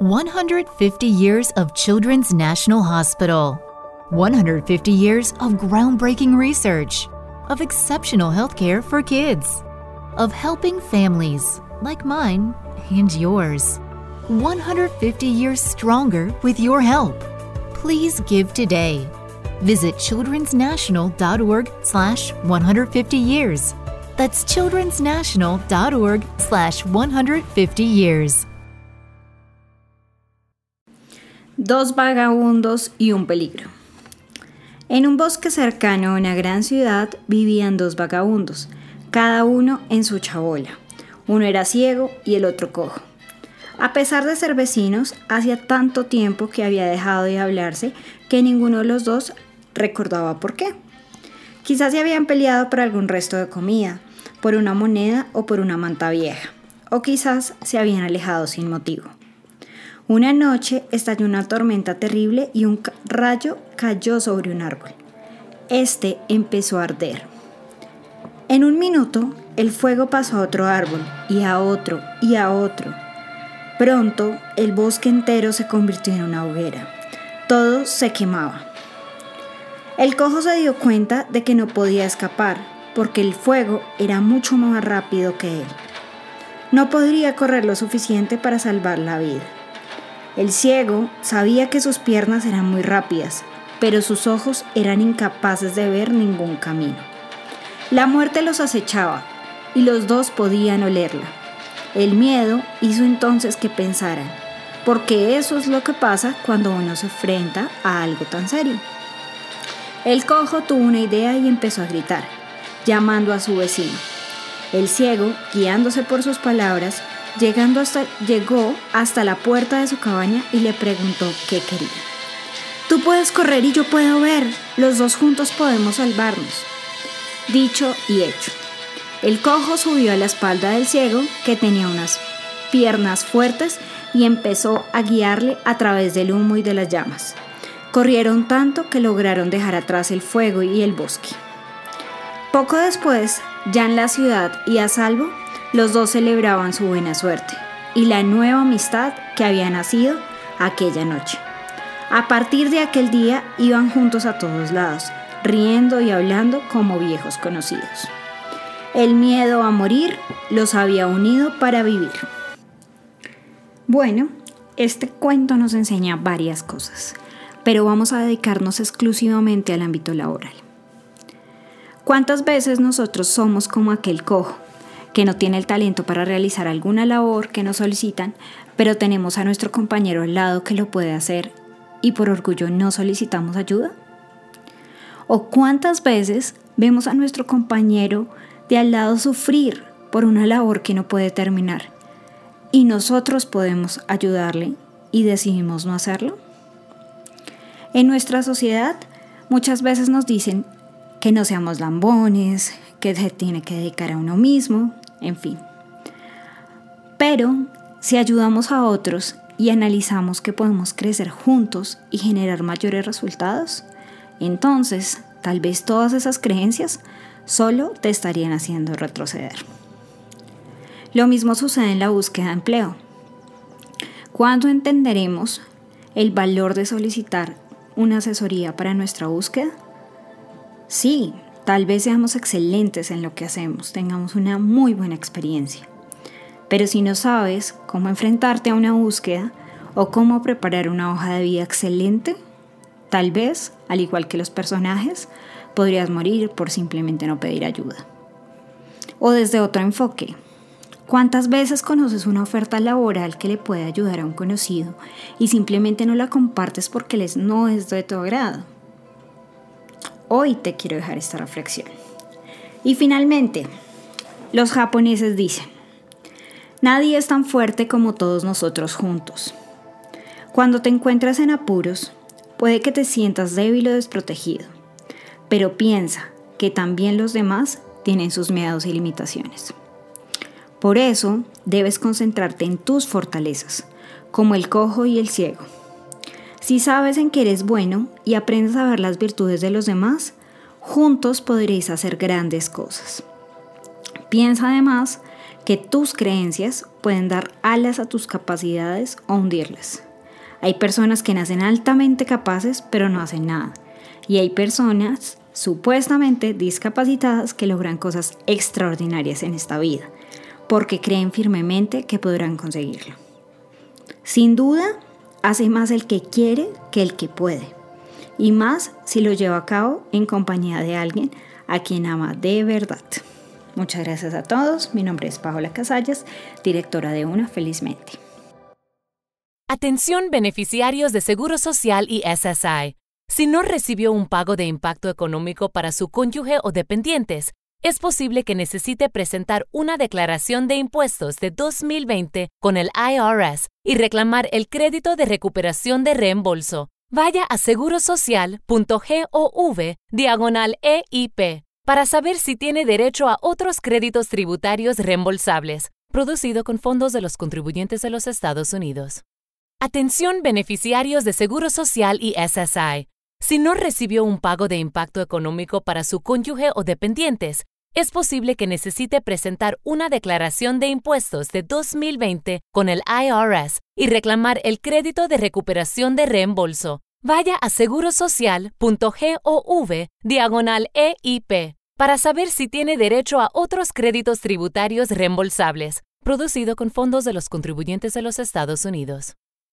150 years of Children's National Hospital. 150 years of groundbreaking research, of exceptional healthcare for kids, of helping families like mine and yours. 150 years stronger with your help. Please give today. Visit childrensnational.org slash 150 years. That's childrensnational.org slash 150 years. Dos vagabundos y un peligro. En un bosque cercano a una gran ciudad vivían dos vagabundos, cada uno en su chabola. Uno era ciego y el otro cojo. A pesar de ser vecinos, hacía tanto tiempo que había dejado de hablarse que ninguno de los dos recordaba por qué. Quizás se habían peleado por algún resto de comida, por una moneda o por una manta vieja, o quizás se habían alejado sin motivo. Una noche estalló una tormenta terrible y un rayo cayó sobre un árbol. Este empezó a arder. En un minuto, el fuego pasó a otro árbol y a otro y a otro. Pronto, el bosque entero se convirtió en una hoguera. Todo se quemaba. El cojo se dio cuenta de que no podía escapar, porque el fuego era mucho más rápido que él. No podría correr lo suficiente para salvar la vida. El ciego sabía que sus piernas eran muy rápidas, pero sus ojos eran incapaces de ver ningún camino. La muerte los acechaba y los dos podían olerla. El miedo hizo entonces que pensaran, porque eso es lo que pasa cuando uno se enfrenta a algo tan serio. El cojo tuvo una idea y empezó a gritar, llamando a su vecino. El ciego, guiándose por sus palabras, Llegando hasta, llegó hasta la puerta de su cabaña y le preguntó qué quería. Tú puedes correr y yo puedo ver. Los dos juntos podemos salvarnos. Dicho y hecho. El cojo subió a la espalda del ciego, que tenía unas piernas fuertes, y empezó a guiarle a través del humo y de las llamas. Corrieron tanto que lograron dejar atrás el fuego y el bosque. Poco después, ya en la ciudad y a salvo, los dos celebraban su buena suerte y la nueva amistad que había nacido aquella noche. A partir de aquel día iban juntos a todos lados, riendo y hablando como viejos conocidos. El miedo a morir los había unido para vivir. Bueno, este cuento nos enseña varias cosas, pero vamos a dedicarnos exclusivamente al ámbito laboral. ¿Cuántas veces nosotros somos como aquel cojo que no tiene el talento para realizar alguna labor que nos solicitan, pero tenemos a nuestro compañero al lado que lo puede hacer y por orgullo no solicitamos ayuda? ¿O cuántas veces vemos a nuestro compañero de al lado sufrir por una labor que no puede terminar y nosotros podemos ayudarle y decidimos no hacerlo? En nuestra sociedad muchas veces nos dicen que no seamos lambones, que se tiene que dedicar a uno mismo, en fin. Pero si ayudamos a otros y analizamos que podemos crecer juntos y generar mayores resultados, entonces tal vez todas esas creencias solo te estarían haciendo retroceder. Lo mismo sucede en la búsqueda de empleo. ¿Cuándo entenderemos el valor de solicitar una asesoría para nuestra búsqueda? Sí, Tal vez seamos excelentes en lo que hacemos, tengamos una muy buena experiencia. Pero si no sabes cómo enfrentarte a una búsqueda o cómo preparar una hoja de vida excelente, tal vez, al igual que los personajes, podrías morir por simplemente no pedir ayuda. O desde otro enfoque, ¿Cuántas veces conoces una oferta laboral que le puede ayudar a un conocido y simplemente no la compartes porque les no es de tu agrado? Hoy te quiero dejar esta reflexión. Y finalmente, los japoneses dicen, nadie es tan fuerte como todos nosotros juntos. Cuando te encuentras en apuros, puede que te sientas débil o desprotegido, pero piensa que también los demás tienen sus miedos y limitaciones. Por eso debes concentrarte en tus fortalezas, como el cojo y el ciego si sabes en que eres bueno y aprendes a ver las virtudes de los demás, juntos podréis hacer grandes cosas. Piensa además que tus creencias pueden dar alas a tus capacidades o hundirlas. Hay personas que nacen altamente capaces pero no hacen nada. Y hay personas supuestamente discapacitadas que logran cosas extraordinarias en esta vida, porque creen firmemente que podrán conseguirlo. Sin duda, hace más el que quiere que el que puede, y más si lo lleva a cabo en compañía de alguien a quien ama de verdad. Muchas gracias a todos. Mi nombre es Paola Casallas, directora de Una Felizmente. Atención beneficiarios de Seguro Social y SSI. Si no recibió un pago de impacto económico para su cónyuge o dependientes, es posible que necesite presentar una declaración de impuestos de 2020 con el IRS y reclamar el crédito de recuperación de reembolso. Vaya a segurosocial.gov diagonal EIP para saber si tiene derecho a otros créditos tributarios reembolsables, producido con fondos de los contribuyentes de los Estados Unidos. Atención beneficiarios de Seguro Social y SSI. Si no recibió un pago de impacto económico para su cónyuge o dependientes, es posible que necesite presentar una declaración de impuestos de 2020 con el IRS y reclamar el crédito de recuperación de reembolso. Vaya a segurosocial.gov diagonal EIP para saber si tiene derecho a otros créditos tributarios reembolsables, producido con fondos de los contribuyentes de los Estados Unidos.